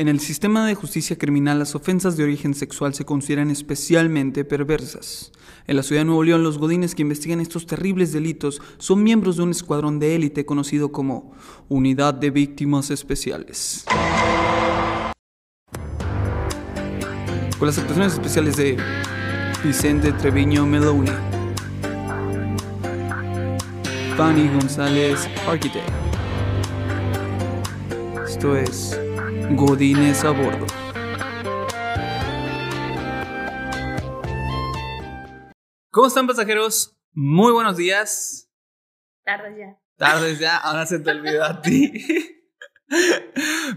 En el sistema de justicia criminal, las ofensas de origen sexual se consideran especialmente perversas. En la ciudad de Nuevo León, los godines que investigan estos terribles delitos son miembros de un escuadrón de élite conocido como Unidad de Víctimas Especiales. Con las actuaciones especiales de Vicente Treviño Meloni, Fanny González Architect. Esto es Godines a bordo. ¿Cómo están pasajeros? Muy buenos días. Tardes ya. Tardes ya, ahora se te olvidó a ti.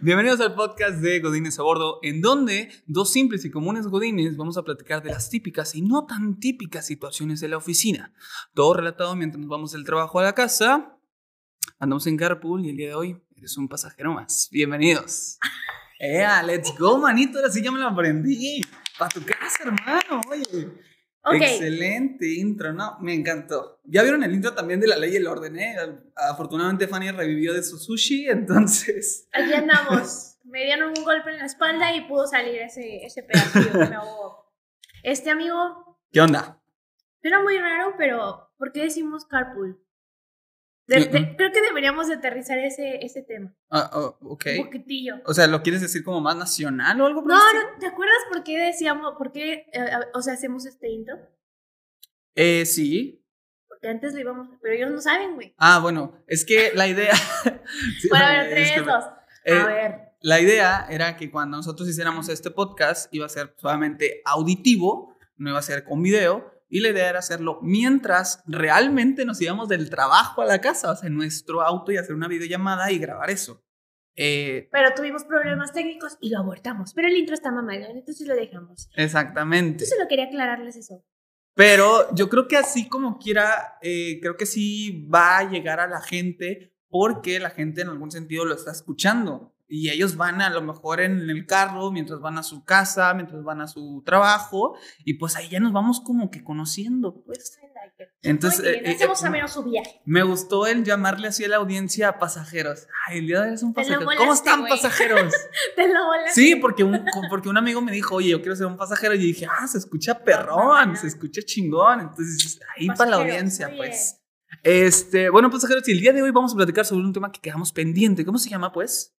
Bienvenidos al podcast de Godines a bordo, en donde dos simples y comunes godines vamos a platicar de las típicas y no tan típicas situaciones de la oficina. Todo relatado mientras nos vamos del trabajo a la casa. Andamos en carpool y el día de hoy eres un pasajero más. Bienvenidos. ¡Ea, let's go, manito! Ahora sí ya me lo aprendí. Para tu casa, hermano, oye. Ok. Excelente intro, ¿no? Me encantó. Ya vieron el intro también de La Ley y el Orden, ¿eh? Afortunadamente Fanny revivió de su sushi, entonces... Aquí andamos. Me dieron un golpe en la espalda y pudo salir ese, ese pedacillo que me ahogó. Este amigo, ¿Qué onda? era muy raro, pero ¿por qué decimos carpool? De- de- creo que deberíamos de aterrizar ese, ese tema. Ah, oh, ok. Un poquitillo. O sea, ¿lo quieres decir como más nacional o algo por No, no, ¿te acuerdas por qué decíamos, por qué, eh, o sea, hacemos este intro? Eh, sí. Porque antes lo íbamos, pero ellos no saben, güey. Ah, bueno, es que la idea... Sí, Bueno, a ver, tres, que- dos. eh, A ver. La idea era que cuando nosotros hiciéramos este podcast iba a ser solamente auditivo, no iba a ser con video, y la idea era hacerlo mientras realmente nos íbamos del trabajo a la casa, o sea, en nuestro auto y hacer una videollamada y grabar eso. Eh, Pero tuvimos problemas técnicos y lo abortamos. Pero el intro está mamalón, entonces lo dejamos. exactamente. Yo solo quería aclararles eso. Pero yo creo que así como quiera, eh, creo que sí va a llegar a la gente porque la gente en algún sentido lo está escuchando. Y ellos van a lo mejor en el carro, mientras van a su casa, mientras van a su trabajo, y pues ahí ya nos vamos como que conociendo, pues. Entonces, Muy bien, eh, eh, hacemos eh, a menos su viaje. me gustó el llamarle así a la audiencia a pasajeros. Ay, el día de hoy es un pasajero. volaste, ¿Cómo están, pasajeros? Te lo volaste. Sí, porque un, porque un amigo me dijo, oye, yo quiero ser un pasajero. Y yo dije, ah, se escucha perrón, se escucha chingón. Entonces, ahí para la audiencia, pues. Este, bueno, pasajeros, y el día de hoy vamos a platicar sobre un tema que quedamos pendiente. ¿Cómo se llama, pues?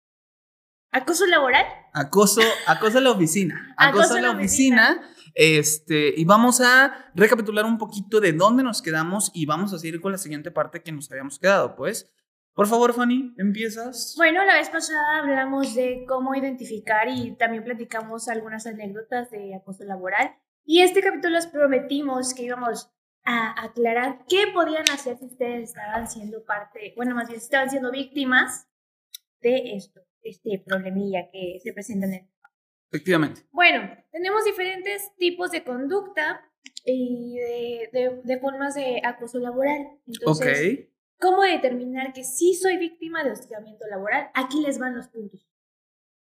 ¿Acoso laboral? Acoso, acoso en la oficina. Acoso, en la oficina. Este, y vamos a recapitular un poquito de dónde nos quedamos y vamos a seguir con la siguiente parte que nos habíamos quedado, pues. Por favor, Fanny, empiezas. Bueno, la vez pasada hablamos de cómo identificar y también platicamos algunas anécdotas de acoso laboral. Y este capítulo les prometimos que íbamos a aclarar qué podían hacer si ustedes estaban siendo parte, bueno, más bien si estaban siendo víctimas de esto, este problemilla que se presenta en el Efectivamente. Bueno, tenemos diferentes tipos de conducta y de, de- de formas de acoso laboral. Entonces. ¿cómo determinar que sí soy víctima de hostigamiento laboral? Aquí les van los puntos.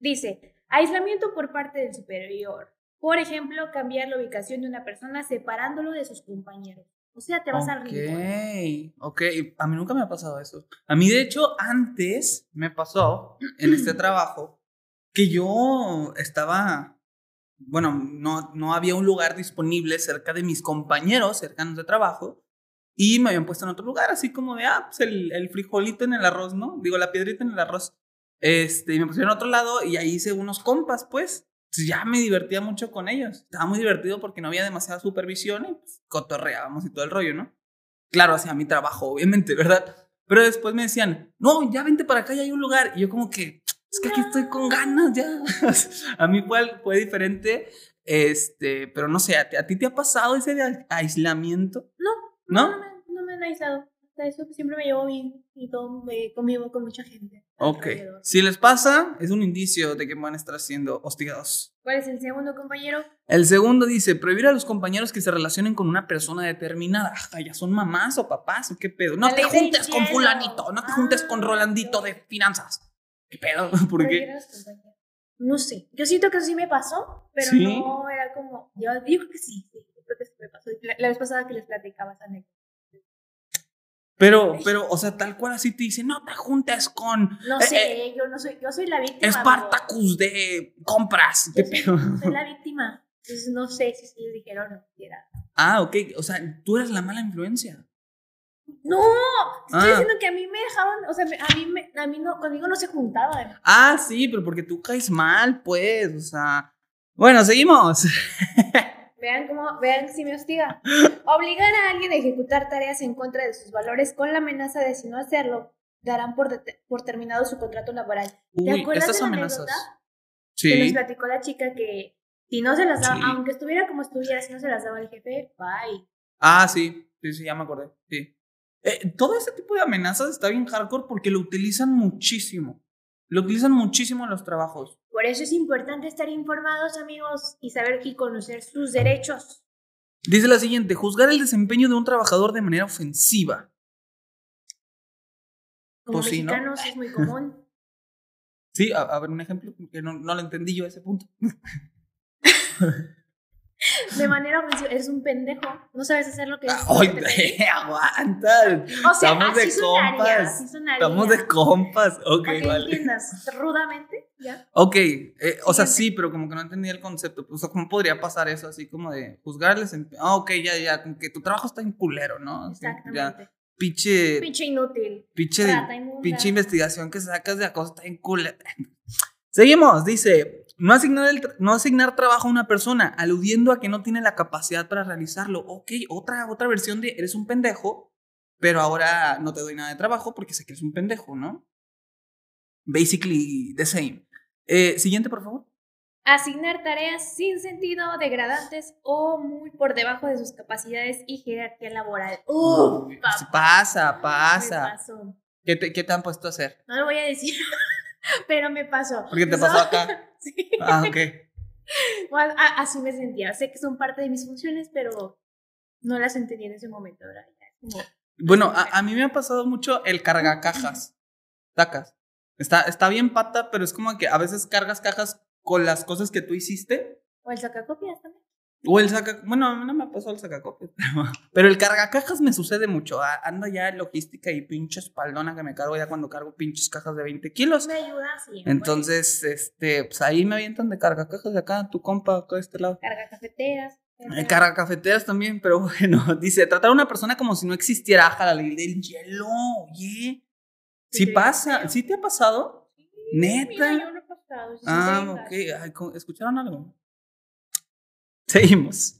Dice, aislamiento por parte del superior. Por ejemplo, cambiar la ubicación de una persona separándolo de sus compañeros. O sea, te vas al rincón. Ok, ok. A mí nunca me ha pasado eso. A mí, de hecho, antes me pasó en este trabajo que yo estaba. Bueno, no, no había un lugar disponible cerca de mis compañeros cercanos de trabajo y me habían puesto en otro lugar, así como de, ah, pues el, el frijolito en el arroz, ¿no? Digo, la piedrita en el arroz. Este, y me pusieron a otro lado y ahí hice unos compas, pues. Ya me divertía mucho con ellos. Estaba muy divertido porque no había demasiada supervisión y pues, cotorreábamos y todo el rollo, ¿no? Claro, hacía mi trabajo, obviamente, ¿verdad? Pero después me decían, no, ya vente para acá, ya hay un lugar. Y yo como que, es que aquí estoy con ganas ya. a mí fue, fue diferente, este, pero no sé, ¿a ti, a ti te ha pasado ese de aislamiento? No, ¿No? no, me, no me han aislado. Eso siempre me llevo bien y todo, me convivo con mucha gente. Ok. Si les pasa, es un indicio de que van a estar siendo hostigados. ¿Cuál es el segundo compañero? El segundo dice, prohibir a los compañeros que se relacionen con una persona determinada. Ajá, ¿Ya son mamás o papás qué pedo? No te juntes con fulanito, no te juntes con Ah. Rolandito de finanzas. ¿Qué pedo? ¿Por qué? No sé. Yo siento que sí me pasó, pero ¿Sí? no era como. Yo, creo que sí, sí. Creo que sí me pasó. La, la vez pasada que les platicaba esa anécdota. Pero, pero, o sea, tal cual así te dice, no te juntes con No eh, sé, eh, yo no soy, yo soy la víctima. Spartacus de compras. ¿Qué amigo. Yo pedo? soy, soy la víctima. Entonces no sé si ellos dijeron no. Era. Ah, ok. O sea, tú eres la mala influencia. No, estoy Ah. diciendo que a mí me dejaban, o sea, a mí, me, a mí no, conmigo no se juntaban. Ah, sí, pero porque tú caes mal, pues. O sea. Bueno, seguimos. Vean cómo, vean si me hostiga. Obligar a alguien a ejecutar tareas en contra de sus valores con la amenaza de si no hacerlo, darán por, por terminado su contrato laboral. ¿Te Uy, acuerdas estas de la amenazas. anécdota que nos Sí. platicó la chica que si no se las daba, Sí. aunque estuviera como estuviera, si no se las daba el jefe, bye. Ah, sí. Sí, sí, ya me acordé. Sí. Eh, todo ese tipo de amenazas está bien hardcore porque lo utilizan muchísimo. Lo utilizan muchísimo en los trabajos. Por eso es importante estar informados, amigos, y saber y conocer sus derechos. Dice la siguiente: juzgar el desempeño de un trabajador de manera ofensiva. Como Pues sí, ¿no? mexicanos es muy común. Sí, a, a ver, un ejemplo, que no, no lo entendí yo ese punto. De manera ofensiva, eres un pendejo, no sabes hacer lo que es. Ay, aguanta. O sea, estamos de sonaría, compas. así. Estamos de compas. Ok, Para que vale. entiendas rudamente, ¿ya? Ok, eh, o sea, sí, pero como que no entendía el concepto. O sea, ¿cómo podría pasar eso? Así como de juzgarles. En... Ah, ok, ya, ya, como que tu trabajo está en culero, ¿no? Así, ya, Exactamente. pinche, Pinche inútil. pinche, Rata inmunda. pinche investigación que sacas de acoso está en culero. Seguimos, dice, no asignar, el no asignar trabajo a una persona, aludiendo a que no tiene la capacidad para realizarlo. Ok, otra, otra versión de eres un pendejo, pero ahora no te doy nada de trabajo porque sé que eres un pendejo, ¿no? Basically the same. Eh, siguiente, por favor. Asignar tareas sin sentido, degradantes o muy por debajo de sus capacidades y jerarquía laboral. ¡Uf! Uy, papá, pasa, pasa. ¿Qué te, ¿Qué te han puesto a hacer? No lo voy a decir, pero me pasó. ¿Por qué te So- pasó acá? Sí. Ah, ok. Bueno, a- así me sentía. Sé que son parte de mis funciones, pero no las entendí en ese momento. como- Bueno, a, a mí me ha pasado mucho el cargacajas. Sacas. Está, está bien pata, pero es como que a veces cargas cajas con las cosas que tú hiciste. O el sacacopias también. O el saca. Bueno, a mí no me ha pasado el sacacopias. Pero, el cargacajas me sucede mucho. Ando ya en logística y pinche espaldona que me cargo ya cuando cargo pinches cajas de 20 kilos. Me ayuda sí. Entonces, este, pues ahí me avientan de cargacajas de acá, tu compa, acá de este lado. bueno, carga cafeteras. Eh, Carga cafeteras también, pero bueno, dice, tratar a una persona como si no existiera, ajá, la ley del hielo, oye. Sí Sí, pasa. ¿sí te ha pasado? Mira, Neta. yo no he pasado. sí, Ah, ok, Ay, ¿cómo- ¿escucharon algo? Seguimos.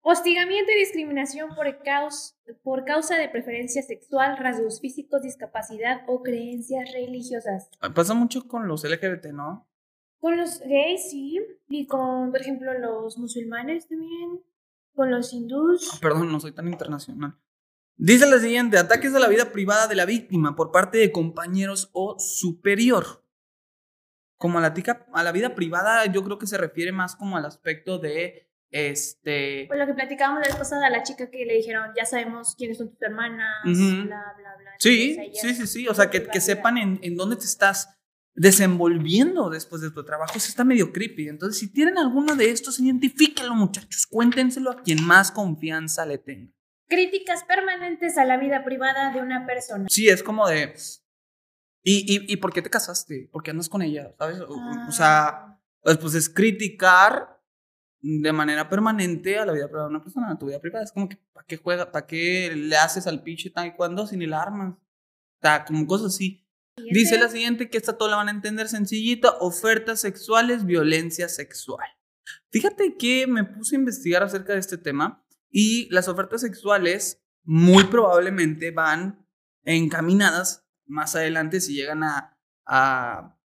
Hostigamiento y discriminación por causa, por causa de preferencia sexual, rasgos físicos, discapacidad o creencias religiosas. Pasa mucho con los LGBT, ¿no? Con los gays, sí. Y con, por ejemplo, los musulmanes también. Con los hindús. Perdón, no soy tan internacional. Dice la siguiente, ataques a la vida privada de la víctima por parte de compañeros o superior. Como a la, tica- a la vida privada, yo creo que se refiere más como al aspecto de, este, Pues lo que platicábamos la vez pasada, la chica que le dijeron, ya sabemos quiénes son tus hermanas, bla, bla, bla. Sí, Entonces, sí, sí, sí. O sea, que, que sepan en, en dónde te estás desenvolviendo después de tu trabajo. Eso está medio creepy. Entonces, si tienen alguno de estos, identifíquenlo, muchachos. Cuéntenselo a quien más confianza le tenga. Críticas permanentes a la vida privada de una persona. Sí, es como de. ¿Y, y, y por qué te casaste? ¿Por qué andas con ella? ¿Sabes? O, o sea, Ah, pues, pues es criticar de manera permanente a la vida privada de una persona, a tu vida privada. Es como que, ¿para qué juega? ¿Para qué le haces al pinche taekwondo si ni la armas? O sea, como cosas así. siguiente. Dice la siguiente que esta toda la van a entender sencillita, ofertas sexuales, violencia sexual. Fíjate que me puse a investigar acerca de este tema y las ofertas sexuales muy probablemente van encaminadas más adelante si llegan a, a,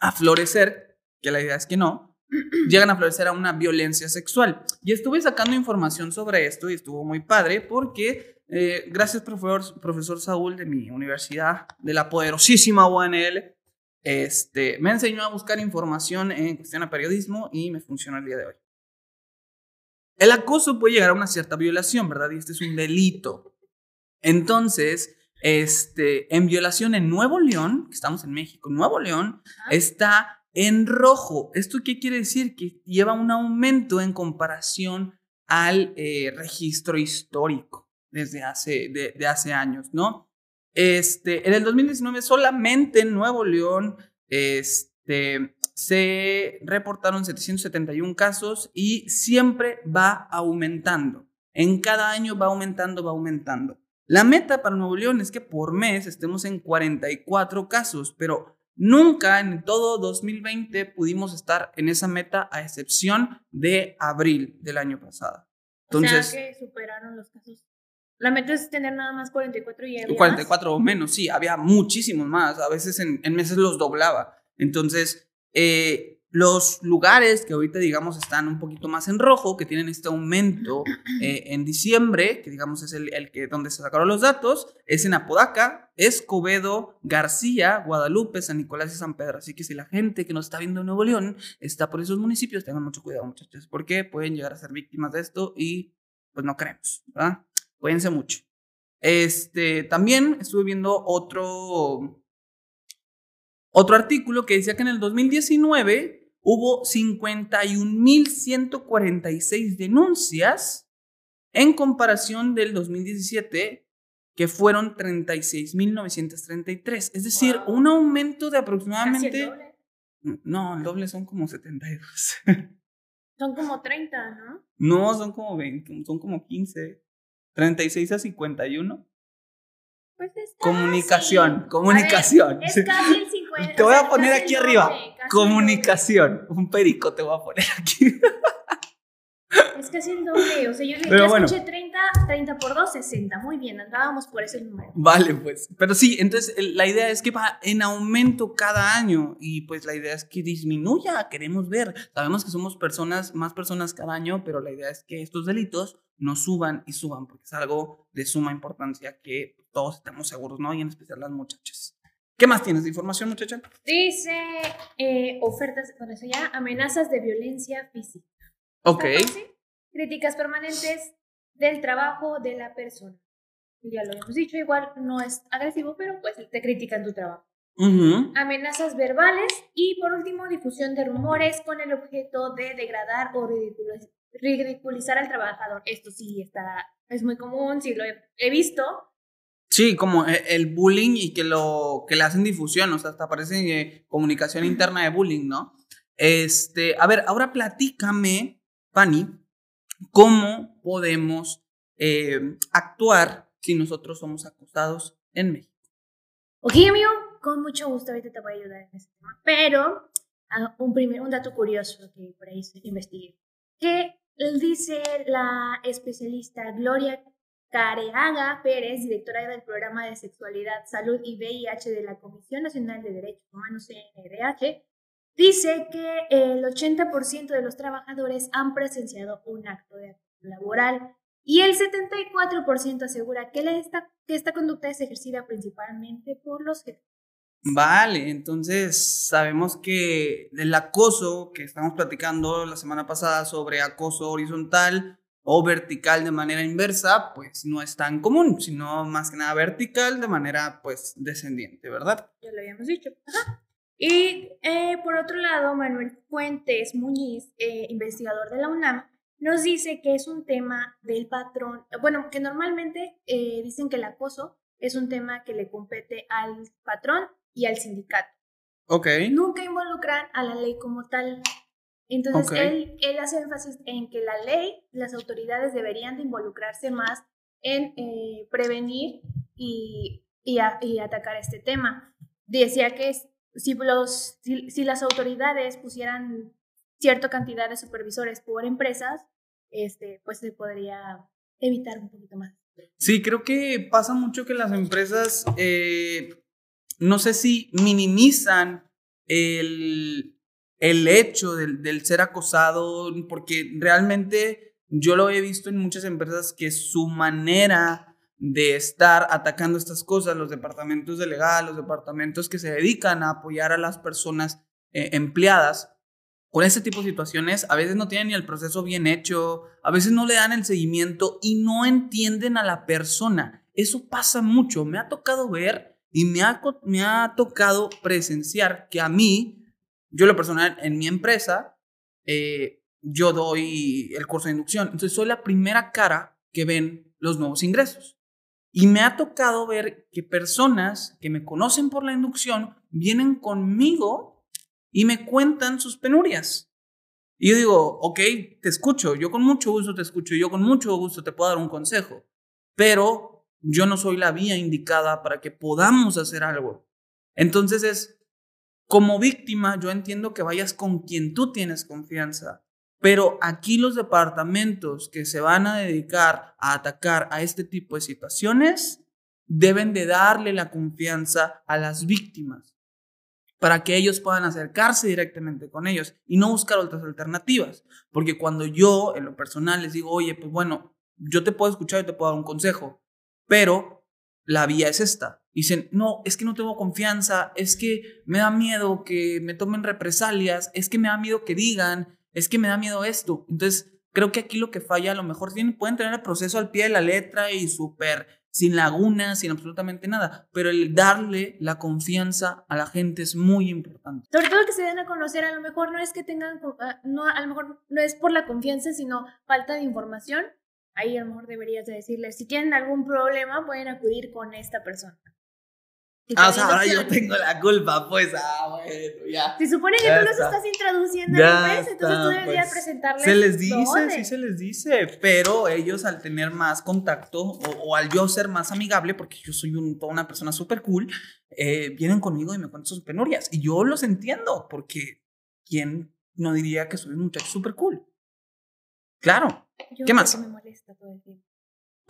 a florecer, que la idea es que no, llegan a florecer a una violencia sexual. Y estuve sacando información sobre esto y estuvo muy padre porque eh, gracias profesor, profesor Saúl de mi universidad, de la poderosísima UNL, este, me enseñó a buscar información en cuestión a periodismo y me funcionó el día de hoy. El acoso puede llegar a una cierta violación, ¿verdad? Y este es un delito. Entonces, este, en violación en Nuevo León, que estamos en México, Nuevo León, Ajá. está en rojo. ¿Esto qué quiere decir? Que lleva un aumento en comparación al eh, registro histórico. desde hace, de, hace años, ¿no? Este, en el 2019 solamente en Nuevo León este, se reportaron 771 casos y siempre va aumentando. En cada año va aumentando, va aumentando. La meta para Nuevo León es que por mes estemos en 44 casos, pero nunca en todo 2020 pudimos estar en esa meta a excepción de abril del año pasado. Entonces, o sea que superaron los casos. La meta es tener nada más 44 y había 44 o menos, sí, había muchísimos más. A veces en, en meses los doblaba. Entonces, eh, los lugares que ahorita, digamos, están un poquito más en rojo, que tienen este aumento eh, en diciembre, que digamos es el, el, que donde se sacaron los datos, es en Apodaca, Escobedo, García, Guadalupe, San Nicolás y San Pedro. Así que si la gente que nos está viendo en Nuevo León está por esos municipios, tengan mucho cuidado, muchachos, porque pueden llegar a ser víctimas de esto y pues no queremos, ¿verdad? Cuídense mucho. Este, también estuve viendo otro, otro artículo que decía que en el 2019 hubo 51.146 denuncias en comparación del 2017 que fueron 36.933. Es decir, un aumento de aproximadamente... No, el doble son como 72. Son como 30, ¿no? No, son como 20, son como 15. 36 a 51. Pues es Comunicación, comunicación. es casi el 50. Te voy a poner aquí arriba. Comunicación. Un perico te voy a poner aquí. Es casi el doble. O sea, yo, le escuché 30, 30 por 2, 60. Muy bien, andábamos por ese número. Vale, pues. Pero sí, entonces la idea es que va en aumento cada año y pues la idea es que disminuya. Queremos ver. Sabemos que somos personas, más personas cada año, pero la idea es que estos delitos no suban y suban porque es algo de suma importancia que todos estemos seguros, ¿no? Y en especial las muchachas. ¿Qué más tienes de información, muchacha? Dice eh, ofertas, bueno, eso ya, amenazas de violencia física. Ok. Críticas permanentes del trabajo de la persona. Ya lo hemos dicho, igual no es agresivo, pero pues te critican tu trabajo. Amenazas verbales y por último difusión de rumores con el objeto de degradar o ridiculizar al trabajador. Esto sí está, es muy común, sí lo he visto Sí, como e, el bullying y que lo que le hacen difusión, o sea, hasta aparece eh, comunicación interna de bullying, ¿no? Este, a ver, ahora platícame, Fanny, cómo podemos eh, actuar si nosotros somos acosados en México. Ok, amigo, con mucho gusto ahorita te voy a ayudar en este tema, pero ah, un, primer, un dato curioso que por ahí investigué, que dice la especialista Gloria Careaga Pérez, directora del programa de Sexualidad, Salud y VIH de la Comisión Nacional de Derechos Humanos CNDH, dice que el 80% de los trabajadores han presenciado un acto de acoso laboral y el 74% asegura que, esta, que esta conducta es ejercida principalmente por los jefes. Vale, entonces sabemos que el acoso que estamos platicando la semana pasada sobre acoso horizontal o vertical de manera inversa, pues no es tan común, sino más que nada vertical de manera pues descendiente, ¿verdad? Ya lo habíamos dicho. Y eh, por otro lado, Manuel Fuentes Muñiz, eh, investigador de la UNAM, nos dice que es un tema del patrón, bueno, que normalmente eh, dicen que el acoso es un tema que le compete al patrón y al sindicato. Ok. Nunca involucran a la ley como tal. Entonces, él, él hace énfasis en que la ley, las autoridades deberían de involucrarse más en eh, prevenir y, y, atacar este tema. Decía que si, los, si, las autoridades pusieran cierta cantidad de supervisores por empresas, este, pues se podría evitar un poquito más. Sí, creo que pasa mucho que las empresas, eh, no sé si minimizan el, el hecho del, ser acosado, porque realmente yo lo he visto en muchas empresas que su manera de estar atacando estas cosas, los departamentos de legal, los departamentos que se dedican a apoyar a las personas eh, empleadas, con ese tipo de situaciones a veces no tienen ni el proceso bien hecho, a veces no le dan el seguimiento y no entienden a la persona. Eso pasa mucho. Me ha tocado ver y me ha, me ha tocado presenciar que a mí yo, lo personal, en mi empresa, eh, yo doy el curso de inducción. Entonces, soy la primera cara que ven los nuevos ingresos. Y me ha tocado ver que personas que me conocen por la inducción vienen conmigo y me cuentan sus penurias. Y yo digo, ok, te escucho, yo con mucho gusto te escucho, yo con mucho gusto te puedo dar un consejo, pero yo no soy la vía indicada para que podamos hacer algo. Entonces es, como víctima, yo entiendo que vayas con quien tú tienes confianza, pero aquí los departamentos que se van a dedicar a atacar a este tipo de situaciones deben de darle la confianza a las víctimas para que ellos puedan acercarse directamente con ellos y no buscar otras alternativas. Porque cuando yo, en lo personal, les digo, oye, pues bueno, yo te puedo escuchar y te puedo dar un consejo, pero la vía es esta. Dicen, no, es que no tengo confianza, es que me da miedo que me tomen represalias, es que me da miedo que digan, es que me da miedo esto. Entonces, creo que aquí lo que falla, a lo mejor tienen, pueden tener el proceso al pie de la letra y súper sin lagunas, sin absolutamente nada, pero el darle la confianza a la gente es muy importante. Sobre todo que se den a conocer, a lo mejor no es que tengan, ah, no, a lo mejor no es por la confianza, sino falta de información. Ahí a lo mejor deberías de decirles, si tienen algún problema, pueden acudir con esta persona. Ah, o sea, ahora yo tengo la culpa, pues, ah, bueno, ya. Se supone que tú los estás introduciendo ya entonces tú deberías pues, presentarles. Se les dice, sí se les dice, pero ellos al tener más contacto o, al yo ser más amigable, porque yo soy toda una persona súper cool, eh, vienen conmigo y me cuentan sus penurias. Y yo los entiendo, porque ¿quién no diría que soy un muchacho súper cool? Claro. ¿Qué más? Me molesta todo el tiempo.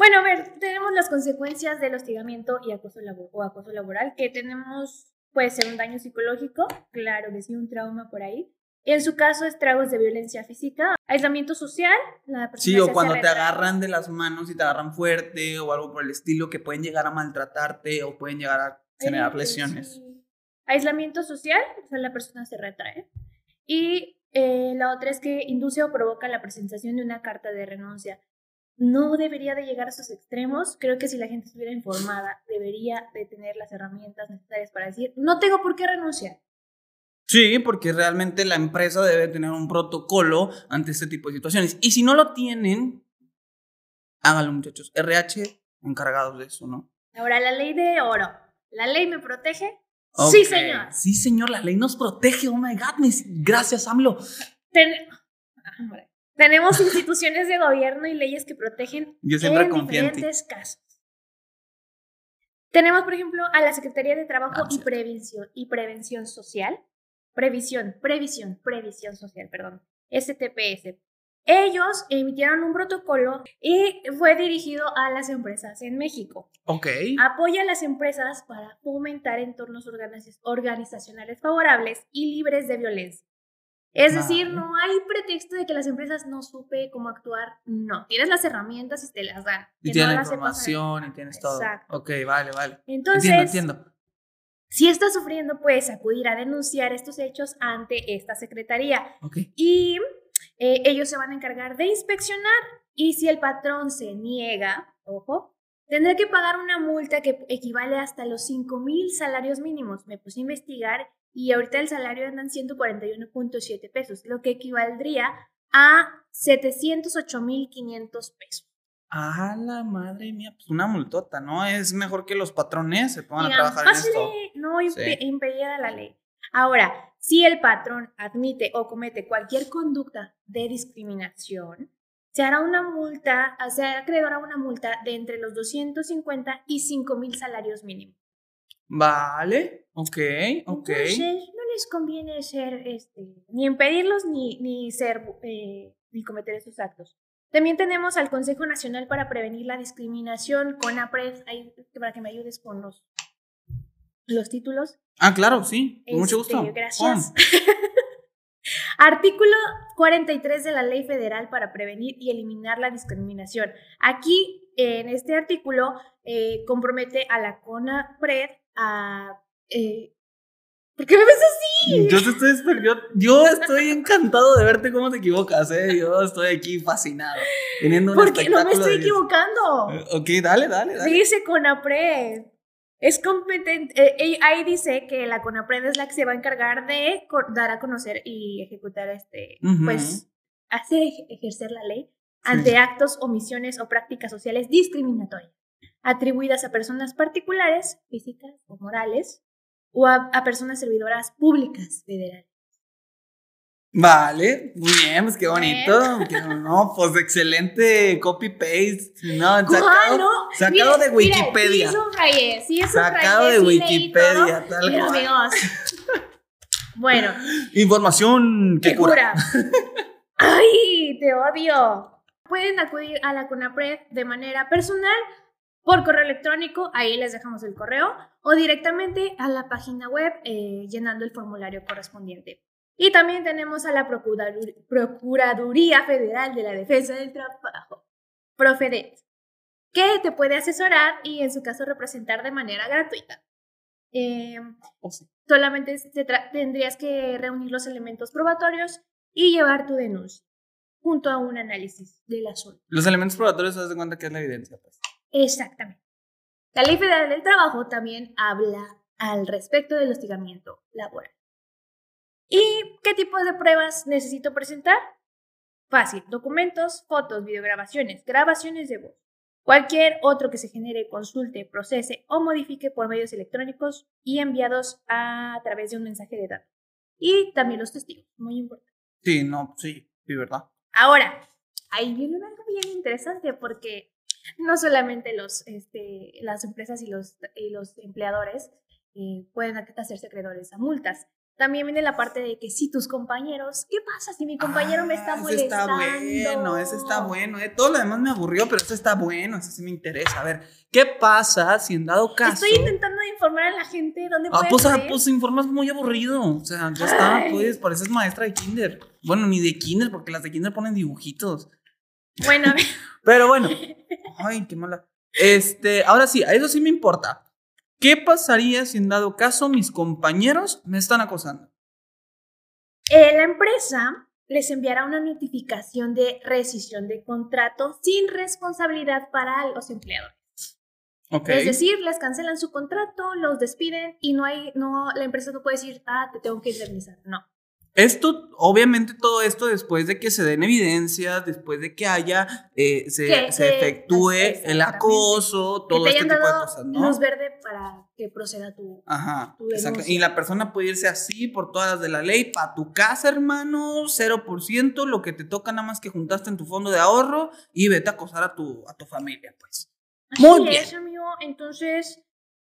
Bueno, a ver, tenemos las consecuencias del hostigamiento y acoso o acoso laboral, que tenemos, puede ser un daño psicológico, claro que sí, un trauma por ahí. En su caso, estragos de violencia física, aislamiento social, la persona Sí, o cuando te agarran de las manos y te agarran fuerte o algo por el estilo, que pueden llegar a maltratarte o pueden llegar a generar lesiones. Aislamiento social, o sea, la persona se retrae. Y eh, la otra es que induce o provoca la presentación de una carta de renuncia no debería de llegar a esos extremos. Creo que si la gente estuviera informada, debería de tener las herramientas necesarias para decir, no tengo por qué renunciar. Sí, porque realmente la empresa debe tener un protocolo ante este tipo de situaciones. Y si no lo tienen, háganlo muchachos. RH encargados de eso, ¿no? Ahora, la ley de oro. ¿La ley me protege? Sí, señor. Sí, señor, la ley nos protege. Oh my God, gracias, AMLO. Ah, tenemos instituciones de gobierno y leyes que protegen en diferentes casos. Tenemos, por ejemplo, a la Secretaría de Trabajo ah, y Prevención y Prevención Social. Previsión, previsión, previsión social, perdón. STPS. Ellos emitieron un protocolo y fue dirigido a las empresas en México. Ok. Apoya a las empresas para fomentar entornos organizacionales favorables y libres de violencia. Es decir, no hay pretexto de que las empresas no supe cómo actuar. No, tienes las herramientas y te las dan. Y tienes la información y tienes todo. Exacto. Ok, vale, vale. Entonces, entiendo, entiendo. Si estás sufriendo, puedes acudir a denunciar estos hechos ante esta secretaría. Okay. Y eh, ellos se van a encargar de inspeccionar y si el patrón se niega, ojo, tendrá que pagar una multa que equivale hasta los 5 mil salarios mínimos. Me puse a investigar y ahorita el salario andan 141.7 pesos, lo que equivaldría a 708.500 pesos. Ah, la madre mía, pues una multota, ¿no? Es mejor que los patrones se pongan a trabajar en esto. No impedida la ley. Ahora, si el patrón admite o comete cualquier conducta de discriminación, se hará una multa, se hará acreedor a una multa de entre los 250 y 5 mil salarios mínimos. Vale, ok, ok. Entonces, no les conviene ser, este, ni impedirlos ni, ni ser, eh, ni cometer esos actos. También tenemos al Consejo Nacional para Prevenir la Discriminación, CONAPRED, ahí, para que me ayudes con los, los títulos. Ah, claro, sí, con mucho gusto. Este, gracias. Artículo 43 de la Ley Federal para Prevenir y Eliminar la Discriminación. Aquí, en este artículo, eh, compromete a la CONAPRED a... Eh, ¿Por qué me ves así? Yo, estoy, yo, estoy encantado de verte cómo te equivocas, ¿eh? Yo estoy aquí fascinado. Teniendo ¿Por qué no me estoy equivocando? Ok, dale, dale, dale. Dice CONAPRED. Es competente. Eh, ahí dice que la CONAPRED es la que se va a encargar de dar a conocer y ejecutar este, pues, hacer ejercer la ley ante actos, omisiones o prácticas sociales discriminatorias, atribuidas a personas particulares, físicas o morales, o a, a personas servidoras públicas federales. Vale, muy bien, pues qué bonito. Que no, pues excelente copy-paste. No, sacado, no? sacado Mire, de Wikipedia. Mire, sí subrayé, sí Sacado de sí Wikipedia, todo, tal cual. amigos, bueno, Información que ¡Qué cura. cura! ¡Ay, te odio! Pueden acudir a la CONAPRED de manera personal, por correo electrónico, ahí les dejamos el correo, o directamente a la página web eh, llenando el formulario correspondiente. Y también tenemos a la Procuradur- Procuraduría Federal de la Defensa del Trabajo, Profedet, que te puede asesorar y en su caso representar de manera gratuita. Em, Oh, solamente tendrías que reunir los elementos probatorios y llevar tu denuncia, junto a un análisis del asunto. Los elementos probatorios se dan cuenta que es la evidencia. Pues. Exactamente. La Ley Federal del Trabajo también habla al respecto del hostigamiento laboral. ¿Y qué tipos de pruebas necesito presentar? Fácil, documentos, fotos, videograbaciones, grabaciones de voz. Cualquier otro que se genere, consulte, procese o modifique por medios electrónicos y enviados a través de un mensaje de datos. Y también los testigos, muy importante. Sí, no, sí, sí, ¿verdad? Ahora, ahí viene algo bien interesante porque no solamente los, este, las empresas y los, y los empleadores eh, pueden hacerse acreedores a multas. También viene la parte de que si tus compañeros, ¿qué pasa si mi compañero me está Ah, molestando? está bueno, ese está bueno. eh. Todo lo demás me aburrió, pero ese está bueno, ese sí me interesa. A ver, ¿qué pasa si en dado caso... Estoy intentando informar a la gente dónde Ah, puede pues, ah, pues informas muy aburrido. O sea, ya está, Ay. pues, pareces maestra de kinder. Bueno, ni de kinder, porque las de kinder ponen dibujitos. Bueno, Pero bueno. Ay, qué mala. Este, ahora sí, a eso sí me importa. ¿Qué pasaría si en dado caso mis compañeros me están acosando? eh, la empresa les enviará una notificación de rescisión de contrato sin responsabilidad para los empleadores. Ok. Es decir, les cancelan su contrato, los despiden y no hay, no, la empresa no puede decir, ah, te tengo que indemnizar. No. Esto, obviamente, todo esto después de que se den evidencias, después de que haya, eh, se, Que- se que- efectúe el acoso, todo que te este tipo de cosas, ¿no? luz verde para que proceda tu... Ajá, tu exacto. Y la persona puede irse así por todas las de la ley, para tu casa, hermano, 0%, lo que te toca nada más que juntaste en tu fondo de ahorro y vete a acosar a tu, a tu familia, pues. Muy Así bien. es, amigo. Entonces,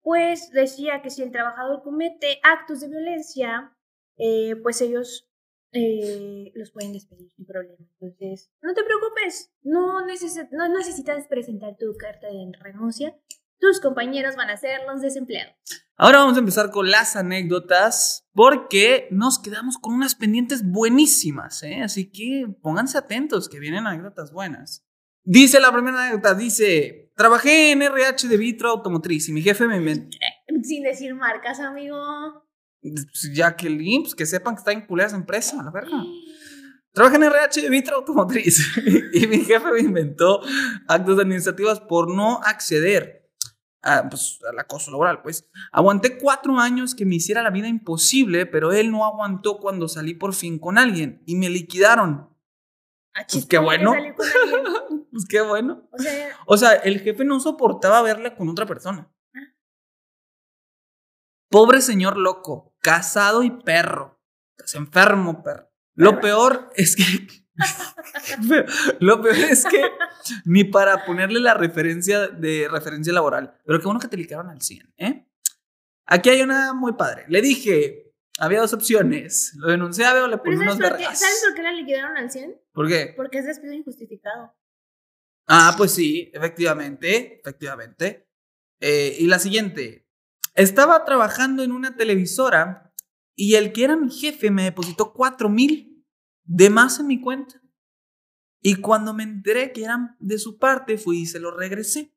pues decía que si el trabajador comete actos de violencia, eh, pues ellos eh, los pueden despedir sin problema. Entonces, no te preocupes, no, neces- no necesitas presentar tu carta de renuncia. Tus compañeros van a ser los desempleados. Ahora vamos a empezar con las anécdotas porque nos quedamos con unas pendientes buenísimas, ¿eh? Así que pónganse atentos que vienen anécdotas buenas. Dice la primera anécdota, dice, trabajé en RH de Vitro Automotriz y mi jefe me Sin decir marcas, amigo. Pues que sepan que está en culera esa empresa, la verga. Trabajé en RH de Vitro Automotriz y mi jefe me inventó actos administrativos por no acceder a, pues, al acoso laboral. Pues aguanté cuatro años que me hiciera la vida imposible, pero él no aguantó cuando salí por fin con alguien y me liquidaron. Ah, Pues qué ¿cómo que bueno. Pues qué bueno. O sea, O sea, el jefe no soportaba verla con otra persona. Pobre señor loco, casado y perro. Estás enfermo, perro. Lo peor es que. Lo peor es que ni para ponerle la referencia de referencia laboral. Pero qué bueno que te liquearon al 100, ¿eh? Aquí hay una muy padre. Le dije, había dos opciones. Lo denuncié a Veo, le ¿sabes unos por, qué? ¿sabes por qué la liquidaron al 100? ¿Por qué? Porque es despido injustificado. Ah, pues sí, efectivamente, efectivamente. Eh, y la siguiente. Estaba trabajando en una televisora y el que era mi jefe me depositó cuatro mil de más en mi cuenta. Y cuando me enteré que eran de su parte, fui y se lo regresé.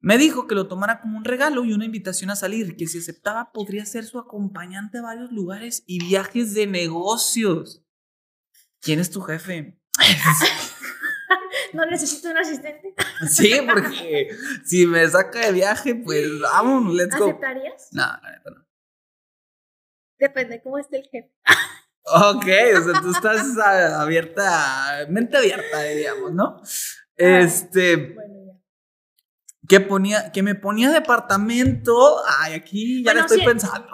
Me dijo que lo tomara como un regalo y una invitación a salir, que si aceptaba podría ser su acompañante a varios lugares y viajes de negocios. ¿Quién es tu jefe? No necesito un asistente. Sí, porque si me saca de viaje, pues vamos, let's go. ¿Aceptarías? No, la neta no. Depende cómo esté el jefe. Ok, o sea, tú estás ah, abierta, mente abierta, diríamos, ¿no? Este, Bueno, que ponía, que me ponía departamento. Ay, aquí ya Bueno, le estoy pensando.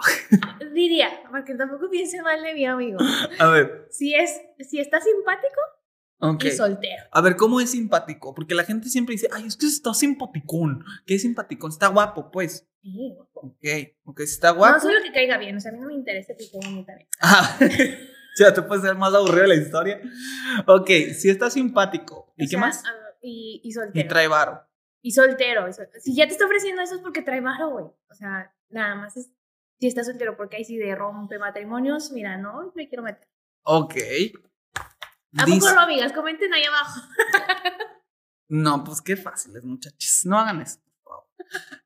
Diría, porque tampoco piense mal de mi amigo. A ver, Si es, si está simpático ok. y soltero. A ver, ¿cómo es simpático? Porque la gente siempre dice, ay, es que está simpaticón. ¿Qué es simpaticón? Está guapo, pues. Sí, guapo. Ok, ok, está guapo. No solo que caiga bien, o sea, a mí no me interesa que caiga bien también. Ah, ya te puede ser más aburrido la historia. Ok, si está simpático. ¿Y O qué sea, más? ah, Y, y Y soltero. trae varo. Y soltero. eso- Si ya te está ofreciendo eso es porque trae varo, güey. O sea, nada más es. Si está soltero, porque ahí sí de rompe matrimonios, mira, no me quiero meter. Ok. ¿A poco no, amigas? Comenten ahí abajo. No, pues qué fáciles, muchachos. No hagan eso.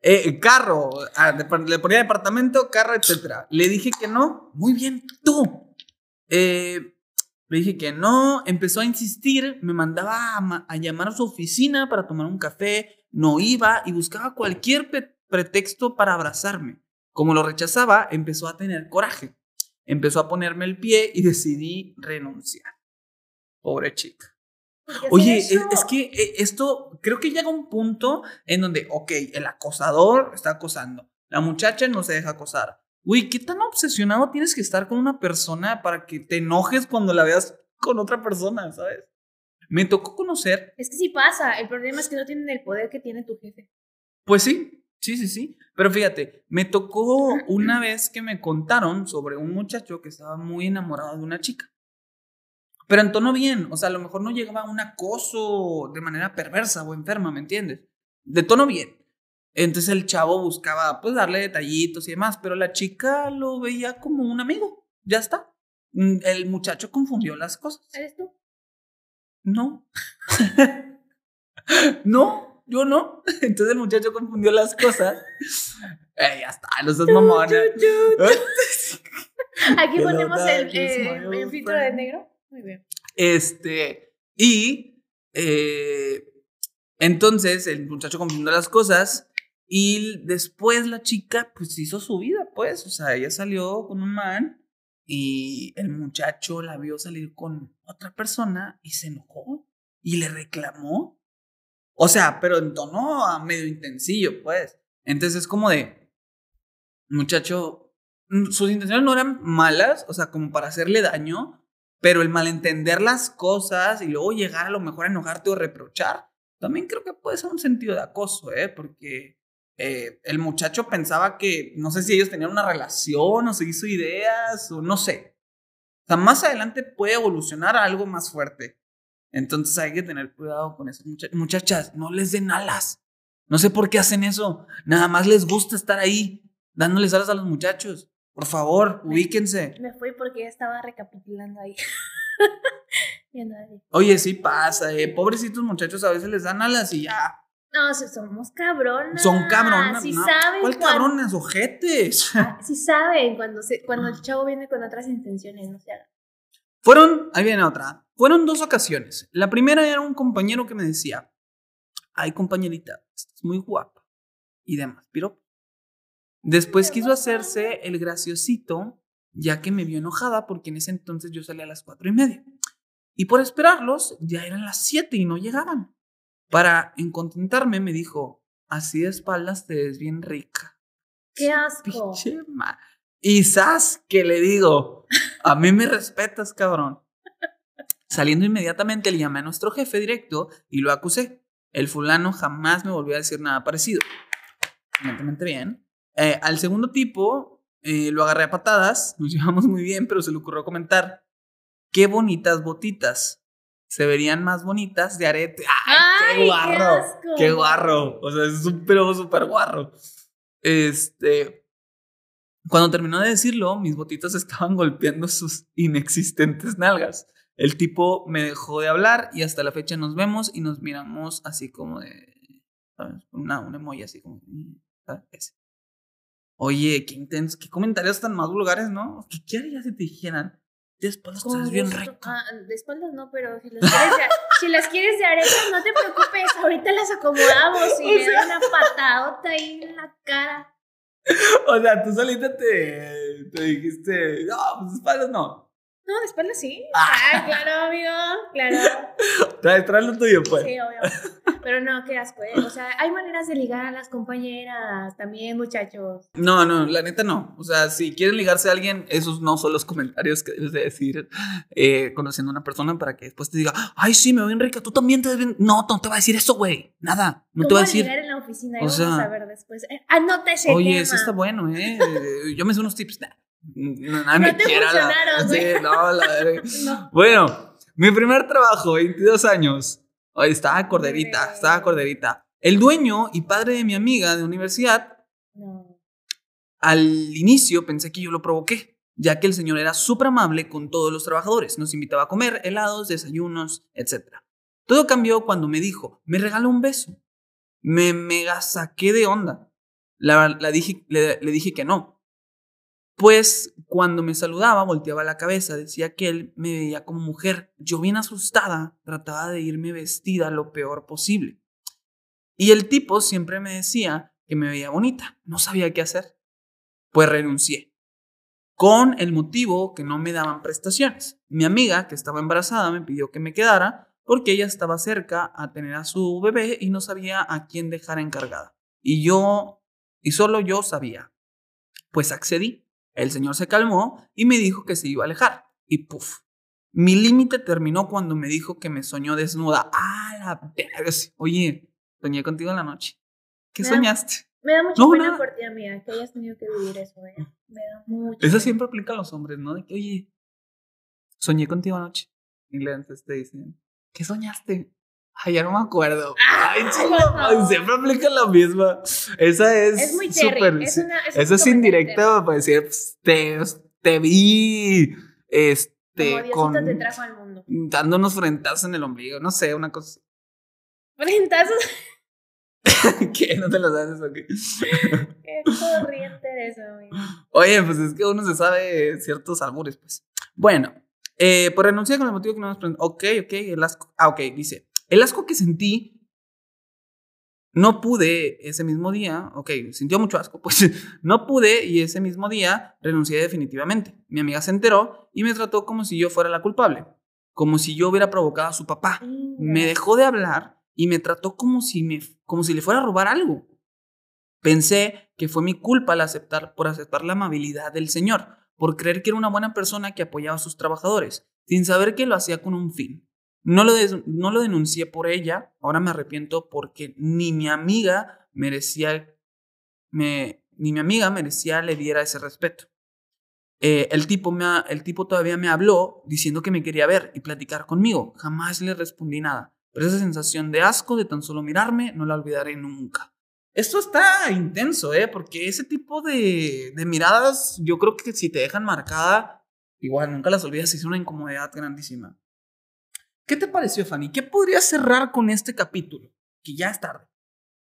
Eh, carro, ah, le ponía departamento, carro, etcétera. Le dije que no. Muy bien, tú. Eh, le dije que no. Empezó a insistir. Me mandaba a, ma- a llamar a su oficina para tomar un café. No iba y buscaba cualquier pretexto para abrazarme. Como lo rechazaba, empezó a tener coraje. Empezó a ponerme el pie y decidí renunciar. Pobre chica. ¿Por qué hacer Oye, es, eso? es que eh, esto creo que llega un punto en donde, ok, el acosador está acosando, la muchacha no se deja acosar. Uy, ¿qué tan obsesionado tienes que estar con una persona para que te enojes cuando la veas con otra persona, ¿sabes? Me tocó conocer, Es que sí pasa. El problema es que no tienen el poder que tiene tu jefe. pues sí, sí, sí, sí, pero fíjate, me tocó una vez que me contaron sobre un muchacho que estaba muy enamorado de una chica. Pero en tono bien, o sea, a lo mejor no llegaba a un acoso de manera perversa o enferma, ¿me entiendes? De tono bien. Entonces el chavo buscaba, pues, darle detallitos y demás, pero la chica lo veía como un amigo. Ya está. Mm, El muchacho confundió las cosas. ¿Eres tú? No. no, yo no. Entonces el muchacho confundió las cosas. Eh, ya está, no seas mamona. Aquí ponemos el, eh, el filtro de negro. Muy bien. Este, y eh, entonces el muchacho confundió las cosas y después la chica pues hizo su vida, pues, o sea, ella salió con un man y el muchacho la vio salir con otra persona y se enojó y le reclamó. O sea, pero en tono a medio intensillo, pues. Entonces es como de, muchacho, mm, sus intenciones no eran malas, o sea, como para hacerle daño, pero el malentender las cosas y luego llegar a lo mejor a enojarte o reprochar, también creo que puede ser un sentido de acoso, ¿eh? Porque eh, el muchacho pensaba que, no sé si ellos tenían una relación o se hizo ideas o no sé. O sea, más adelante puede evolucionar a algo más fuerte. Entonces hay que tener cuidado con eso. Mucha- muchachas, no les den alas. No sé por qué hacen eso. Nada más les gusta estar ahí, dándoles alas a los muchachos. Por favor, ubíquense. Me fui porque ya estaba recapitulando ahí. Oye, sí pasa, eh. Pobrecitos muchachos a veces les dan alas y ya. No, si somos cabronas. Son cabronas. Si no. saben. ¿Cuál cuando- cabronas? Ojetes. Si saben cuando, se, cuando el chavo viene con otras intenciones, no se hagan. Fueron, ahí viene otra. Fueron dos ocasiones. La primera era un compañero que me decía, ay compañerita, estás muy guapa. Y demás, pero Después quiso hacerse el graciosito, ya que me vio enojada porque en ese entonces yo salía a las cuatro y media. Y por esperarlos, ya eran las siete y no llegaban. Para encontentarme me dijo, así de espaldas te ves bien rica. ¡Qué asco! Y sas, que le digo, a mí me respetas, cabrón. Saliendo inmediatamente le llamé a nuestro jefe directo y lo acusé. El fulano jamás me volvió a decir nada parecido. Evidentemente bien. Eh, al segundo tipo eh, lo agarré a patadas, nos llevamos muy bien, pero se le ocurrió comentar, qué bonitas botitas. Se verían más bonitas de arete. ¡Ay, ¡Ay, qué qué guarro! asco! ¡Qué guarro! O sea, es súper, súper guarro. Este. Cuando terminó de decirlo, mis botitas estaban golpeando sus inexistentes nalgas. El tipo me dejó de hablar y hasta la fecha nos vemos y nos miramos así como de. ¿Sabes? Una, una emoji así como. ¿sabes? Oye, qué intenso, qué comentarios tan más vulgares, ¿no? ¿Qué, qué harías si te dijeran? De espaldas estás bien recto. Ah, de espaldas no, pero si las quieres de, si las quieres de aretas, no te preocupes, ahorita las acomodamos y O le sea- doy una patadota ahí en la cara. O sea, tú solita te, te dijiste, no, pues espaldas no. No, de espalda sí. Ah, claro, amigo, claro. Trae, trae lo tuyo, pues. Sí, obvio. Pero no, qué asco, ¿eh? O sea, hay maneras de ligar a las compañeras también, muchachos. No, no, la neta no. O sea, si quieren ligarse a alguien, esos no son los comentarios que debes de decir eh, conociendo a una persona para que después te diga, ay, sí, me veo bien rica, tú también te ves bien. No, no te va a decir eso, güey. Nada, no te va a decir. ligar en la oficina? o O sea- vamos a ver después. Eh, Anota ese Oye, tema. eso está bueno, ¿eh? Yo me sé unos tips. Nah, no, nada No me te quiera la- funcionaron, Sí, no, la. No. Bueno, mi primer trabajo, 22 años. Ay, estaba corderita, estaba corderita. El dueño y padre de mi amiga de universidad, No. al inicio pensé que yo lo provoqué, ya que el señor era súper amable con todos los trabajadores. Nos invitaba a comer helados, desayunos, etc. Todo cambió cuando me dijo, me regaló un beso. Me mega saqué de onda. La, la dije, le, le dije que no. Pues cuando me saludaba, volteaba la cabeza, decía que él me veía como mujer. Yo bien asustada, trataba de irme vestida lo peor posible. Y el tipo siempre me decía que me veía bonita. No sabía qué hacer. Pues renuncié. Con el motivo que no me daban prestaciones. Mi amiga, que estaba embarazada, me pidió que me quedara porque ella estaba cerca a tener a su bebé y no sabía a quién dejar encargada. Y yo, y solo yo sabía. Pues accedí. El señor se calmó y me dijo que se iba a alejar. Y puff. Mi límite terminó cuando me dijo que me soñó desnuda. ¡Ah, la verga! Oye, soñé contigo en la noche. ¿Qué Me da- soñaste? Me da mucha No, pena nada. por ti, amiga, que hayas tenido que vivir eso, ¿eh? Me da mucha Eso siempre aplica a los hombres, ¿no? De que, oye, soñé contigo anoche. Y le te dicen, ¿qué soñaste? Ay, ya no me acuerdo. Ay, chico, no. siempre aplica la misma. Esa es. Es muy súper- Es una, es Eso es indirecto para decir, pues, te, te vi. Este. Como con, te trajo al mundo. dándonos frentazos en el ombligo. No sé, una cosa. Frentazos. ¿Qué? ¿No te lo sabes o qué? Qué corriente eres, amigo. Oye, pues es que uno se sabe ciertos albures, pues. Bueno, eh, por renunciar con el motivo que no nos. Ok, ok, el asco. Ah, ok, dice. El asco que sentí. No pude ese mismo día, ok, sintió mucho asco, pues no pude y ese mismo día renuncié definitivamente. Mi amiga se enteró y me trató como si yo fuera la culpable, como si yo hubiera provocado a su papá. Me dejó de hablar y me trató como si, me, como si le fuera a robar algo. Pensé que fue mi culpa al aceptar, por aceptar la amabilidad del Señor, por creer que era una buena persona que apoyaba a sus trabajadores, sin saber que lo hacía con un fin. No lo, no lo denuncié por ella, ahora me arrepiento porque ni mi amiga merecía, me, ni mi amiga merecía le diera ese respeto. Eh, el, tipo me el tipo todavía me habló diciendo que me quería ver y platicar conmigo. Jamás le respondí nada. Pero esa sensación de asco de tan solo mirarme no la olvidaré nunca. Esto está intenso, ¿eh? Porque ese tipo de, de miradas, yo creo que si te dejan marcada, igual nunca las olvidas, es una incomodidad grandísima. ¿Qué te pareció, Fanny? ¿Qué podría cerrar con este capítulo? Que ya es tarde.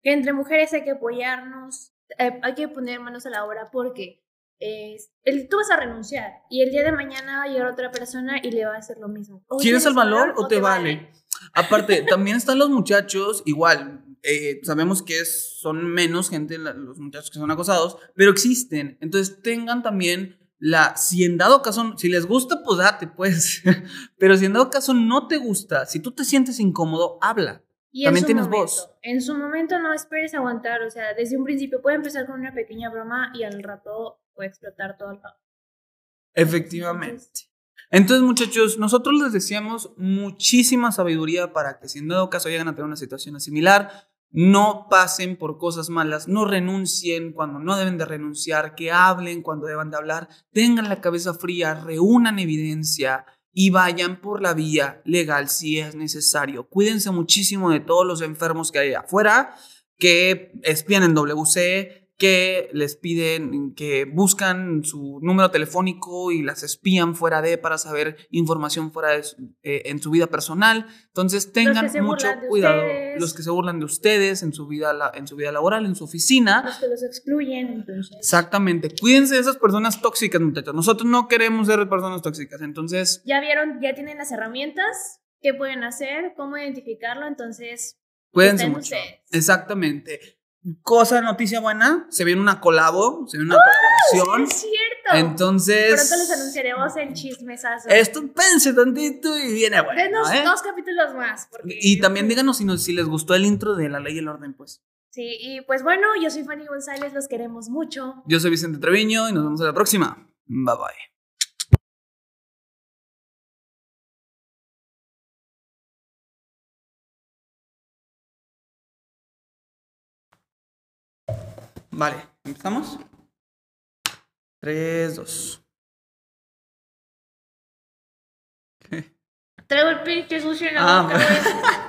Que entre mujeres hay que apoyarnos, eh, hay que poner manos a la obra porque es, el, tú vas a renunciar y el día de mañana va a llegar otra persona y le va a hacer lo mismo. O ¿Tienes el valor valor o te vale? Aparte, también están los muchachos, igual, eh, sabemos que es- son menos gente la- los muchachos que son acosados, pero existen. Entonces tengan también la, si en dado caso, si les gusta, pues date, pues. pero si en dado caso no te gusta, si tú te sientes incómodo, habla. Y También tienes momento, voz. En su momento no esperes aguantar, o sea, desde un principio puede empezar con una pequeña broma y al rato puede explotar todo el Efectivamente. Entonces, muchachos, nosotros les deseamos muchísima sabiduría para que si en dado caso llegan a tener una situación similar, no pasen por cosas malas, no renuncien cuando no deben de renunciar, que hablen cuando deban de hablar, tengan la cabeza fría, reúnan evidencia y vayan por la vía legal si es necesario. Cuídense muchísimo de todos los enfermos que hay afuera, que espían en WC, que les piden, que buscan su número telefónico y las espían fuera de para saber información fuera de su- eh, en su vida personal. Entonces tengan mucho cuidado. ustedes. Los que se burlan de ustedes en su vida, la- en su vida laboral, en su oficina. Los que los excluyen, entonces. Exactamente. Cuídense de esas personas tóxicas, muchachos. Nosotros no queremos ser personas tóxicas. Entonces, Ya vieron, ya tienen las herramientas, qué pueden hacer, cómo identificarlo, entonces cuídense mucho. ustedes. Exactamente. Cosa, noticia buena, se viene una colabo, se viene una ¡Oh! colaboración. es cierto. Entonces. Pronto les anunciaremos el chismesazo. Esto pense tantito y viene bueno. Denos ¿eh? dos capítulos más. porque- Y también díganos si, nos- si les gustó el intro de La Ley y el Orden, pues. Sí, y pues bueno, yo soy Fanny González, los queremos mucho. Yo soy Vicente Treviño y nos vemos a la próxima. Bye bye. Vale, ¿empezamos? 3, 2. Traigo el pinche sucio en la Ah, boca.